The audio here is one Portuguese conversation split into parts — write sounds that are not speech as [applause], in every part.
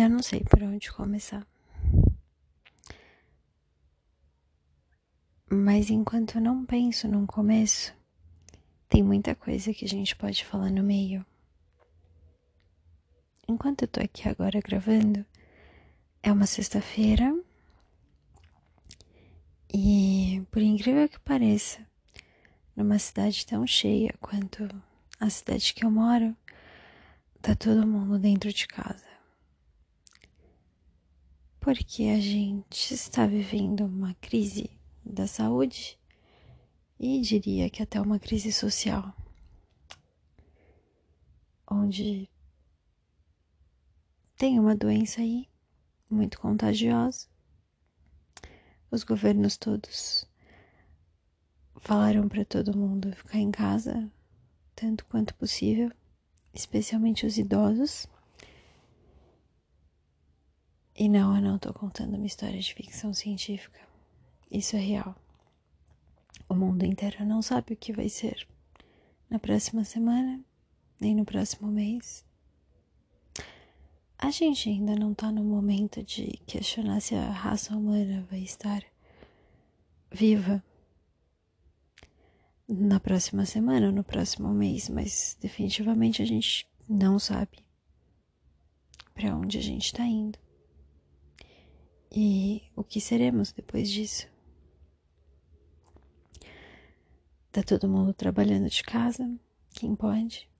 Eu não sei por onde começar. Mas enquanto eu não penso num começo, tem muita coisa que a gente pode falar no meio. Enquanto eu tô aqui agora gravando, é uma sexta-feira e, por incrível que pareça, numa cidade tão cheia quanto a cidade que eu moro, tá todo mundo dentro de casa porque a gente está vivendo uma crise da saúde e diria que até uma crise social, onde tem uma doença aí muito contagiosa. Os governos todos falaram para todo mundo ficar em casa tanto quanto possível, especialmente os idosos. E não, eu não tô contando uma história de ficção científica. Isso é real. O mundo inteiro não sabe o que vai ser na próxima semana, nem no próximo mês. A gente ainda não tá no momento de questionar se a raça humana vai estar viva na próxima semana ou no próximo mês, mas definitivamente a gente não sabe para onde a gente tá indo. E o que seremos depois disso? Tá todo mundo trabalhando de casa, quem pode.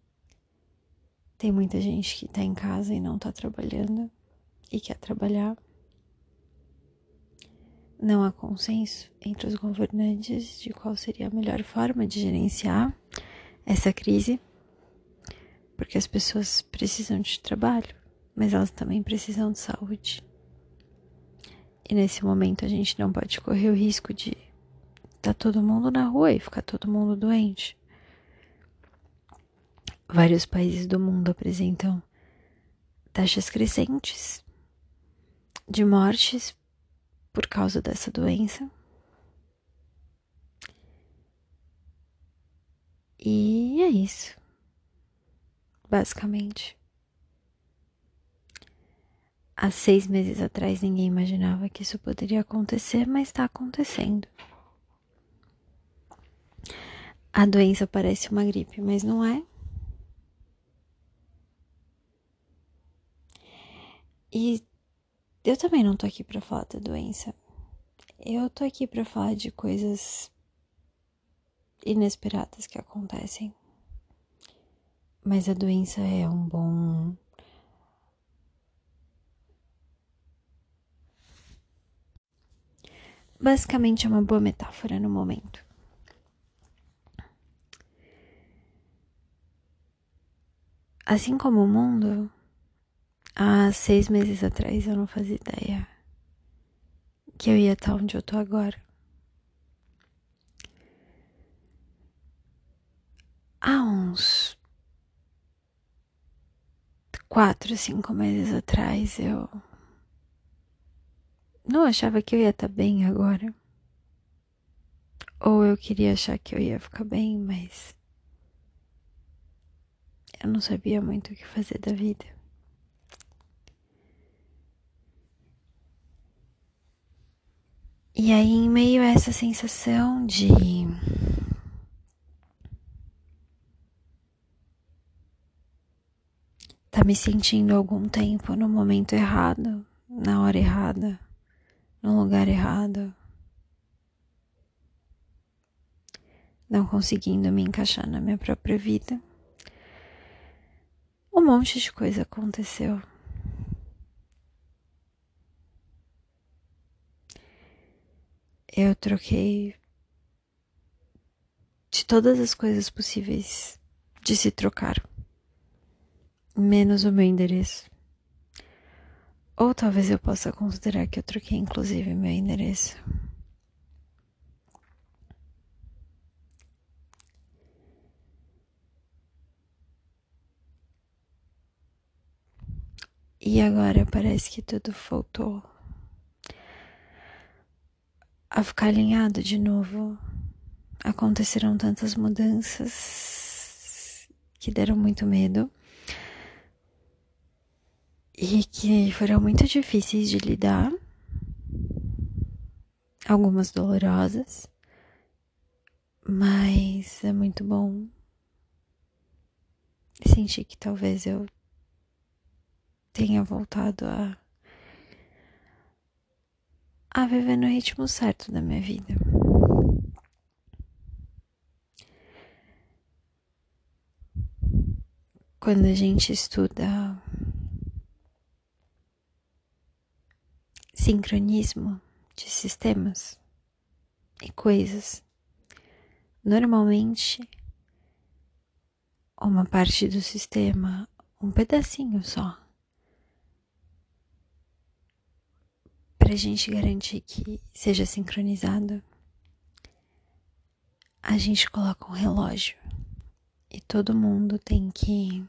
Tem muita gente que tá em casa e não tá trabalhando e quer trabalhar. Não há consenso entre os governantes de qual seria a melhor forma de gerenciar essa crise, porque as pessoas precisam de trabalho, mas elas também precisam de saúde. E nesse momento a gente não pode correr o risco de estar tá todo mundo na rua e ficar todo mundo doente. Vários países do mundo apresentam taxas crescentes de mortes por causa dessa doença. E é isso. Basicamente. Há seis meses atrás ninguém imaginava que isso poderia acontecer, mas está acontecendo. A doença parece uma gripe, mas não é. E eu também não tô aqui para falar da doença. Eu tô aqui para falar de coisas inesperadas que acontecem. Mas a doença é um bom basicamente é uma boa metáfora no momento. Assim como o mundo, há seis meses atrás eu não fazia ideia que eu ia estar onde eu tô agora. Há uns quatro, cinco meses atrás eu não achava que eu ia estar tá bem agora. Ou eu queria achar que eu ia ficar bem, mas eu não sabia muito o que fazer da vida. E aí, em meio a essa sensação de tá me sentindo algum tempo no momento errado, na hora errada no lugar errado, não conseguindo me encaixar na minha própria vida. Um monte de coisa aconteceu. Eu troquei de todas as coisas possíveis de se trocar, menos o meu endereço. Ou talvez eu possa considerar que eu troquei inclusive meu endereço. E agora parece que tudo voltou a ficar alinhado de novo. Aconteceram tantas mudanças que deram muito medo. E que foram muito difíceis de lidar, algumas dolorosas, mas é muito bom sentir que talvez eu tenha voltado a a viver no ritmo certo da minha vida. Quando a gente estuda sincronismo de sistemas e coisas, normalmente uma parte do sistema, um pedacinho só, para a gente garantir que seja sincronizado, a gente coloca um relógio. E todo mundo tem que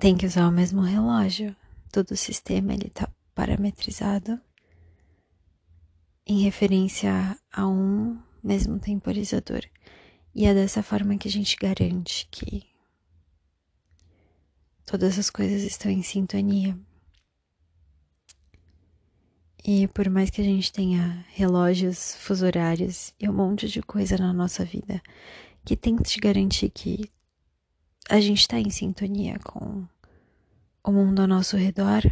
tem que usar o mesmo relógio. Todo o sistema ele tá parametrizado em referência a um mesmo temporizador. E é dessa forma que a gente garante que todas as coisas estão em sintonia. E por mais que a gente tenha relógios, fuso horários e um monte de coisa na nossa vida que tente garantir que a gente está em sintonia com o mundo ao nosso redor,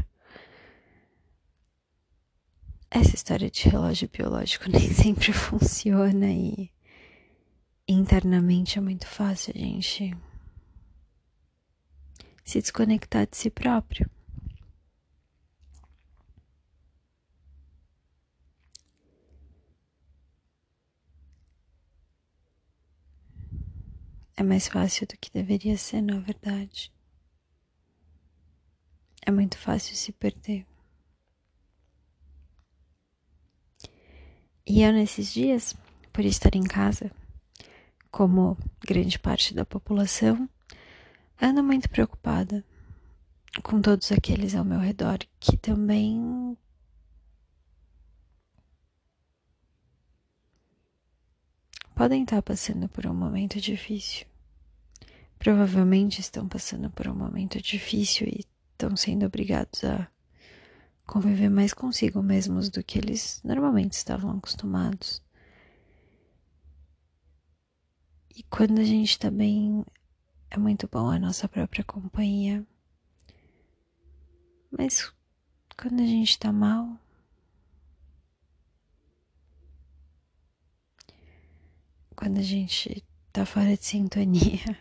essa história de relógio biológico [laughs] nem sempre funciona e internamente é muito fácil a gente se desconectar de si próprio. É mais fácil do que deveria ser, na verdade. É muito fácil se perder. E eu, nesses dias, por estar em casa, como grande parte da população, ando muito preocupada com todos aqueles ao meu redor que também podem estar passando por um momento difícil. Provavelmente estão passando por um momento difícil e estão sendo obrigados a conviver mais consigo mesmos do que eles normalmente estavam acostumados. E quando a gente está bem, é muito bom a nossa própria companhia. Mas quando a gente está mal, quando a gente tá fora de sintonia, [laughs]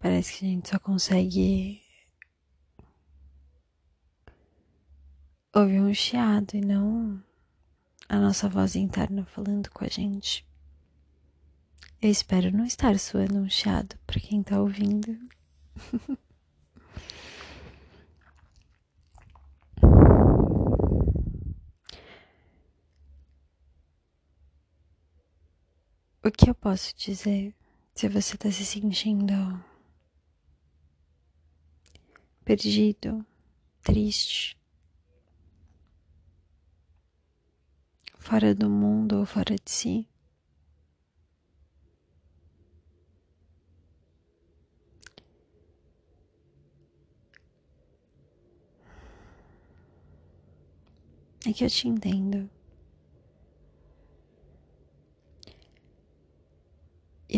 parece que a gente só consegue ouvir um chiado e não a nossa voz interna falando com a gente. Eu espero não estar soando um chiado para quem tá ouvindo. [laughs] o que eu posso dizer se você tá se sentindo perdido, triste, fora do mundo ou fora de si. É que eu te entendo.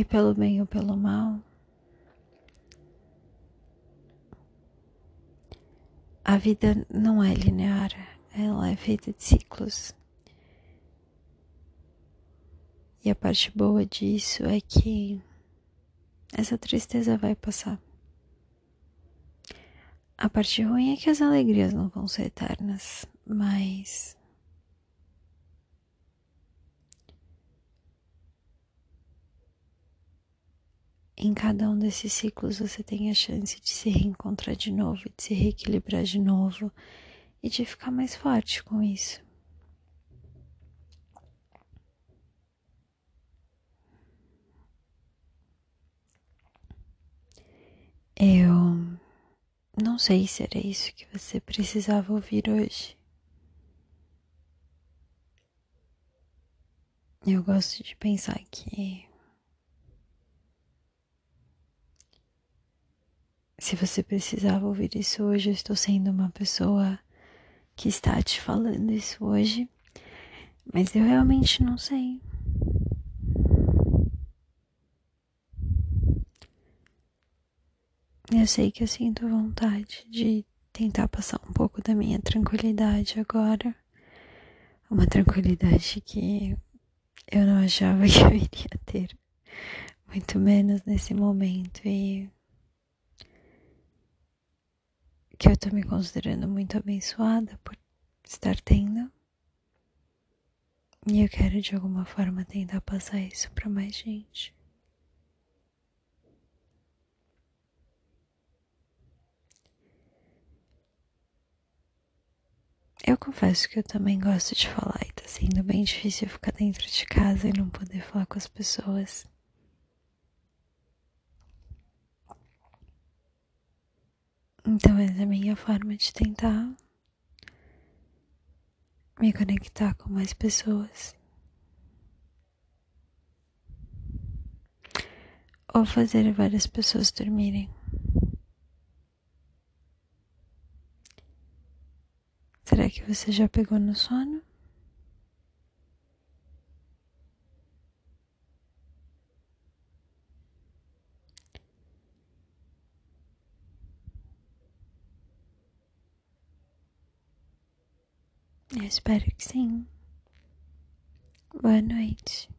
E pelo bem ou pelo mal, a vida não é linear, ela é feita de ciclos. E a parte boa disso é que essa tristeza vai passar. A parte ruim é que as alegrias não vão ser eternas, mas. Em cada um desses ciclos você tem a chance de se reencontrar de novo, de se reequilibrar de novo e de ficar mais forte com isso. Eu não sei se era isso que você precisava ouvir hoje. eu gosto de pensar que se você precisava ouvir isso hoje, eu estou sendo uma pessoa que está te falando isso hoje, mas eu realmente não sei. Eu sei que eu sinto vontade de tentar passar um pouco da minha tranquilidade agora. Uma tranquilidade que eu não achava [laughs] que eu iria ter, muito menos nesse momento. E que eu tô me considerando muito abençoada por estar tendo. E eu quero de alguma forma tentar passar isso para mais gente. Eu confesso que eu também gosto de falar e tá sendo bem difícil ficar dentro de casa e não poder falar com as pessoas. Então, essa é a minha forma de tentar me conectar com mais pessoas. Ou fazer várias pessoas dormirem. Será que você já pegou no sono? Eu espero que sim. Boa noite.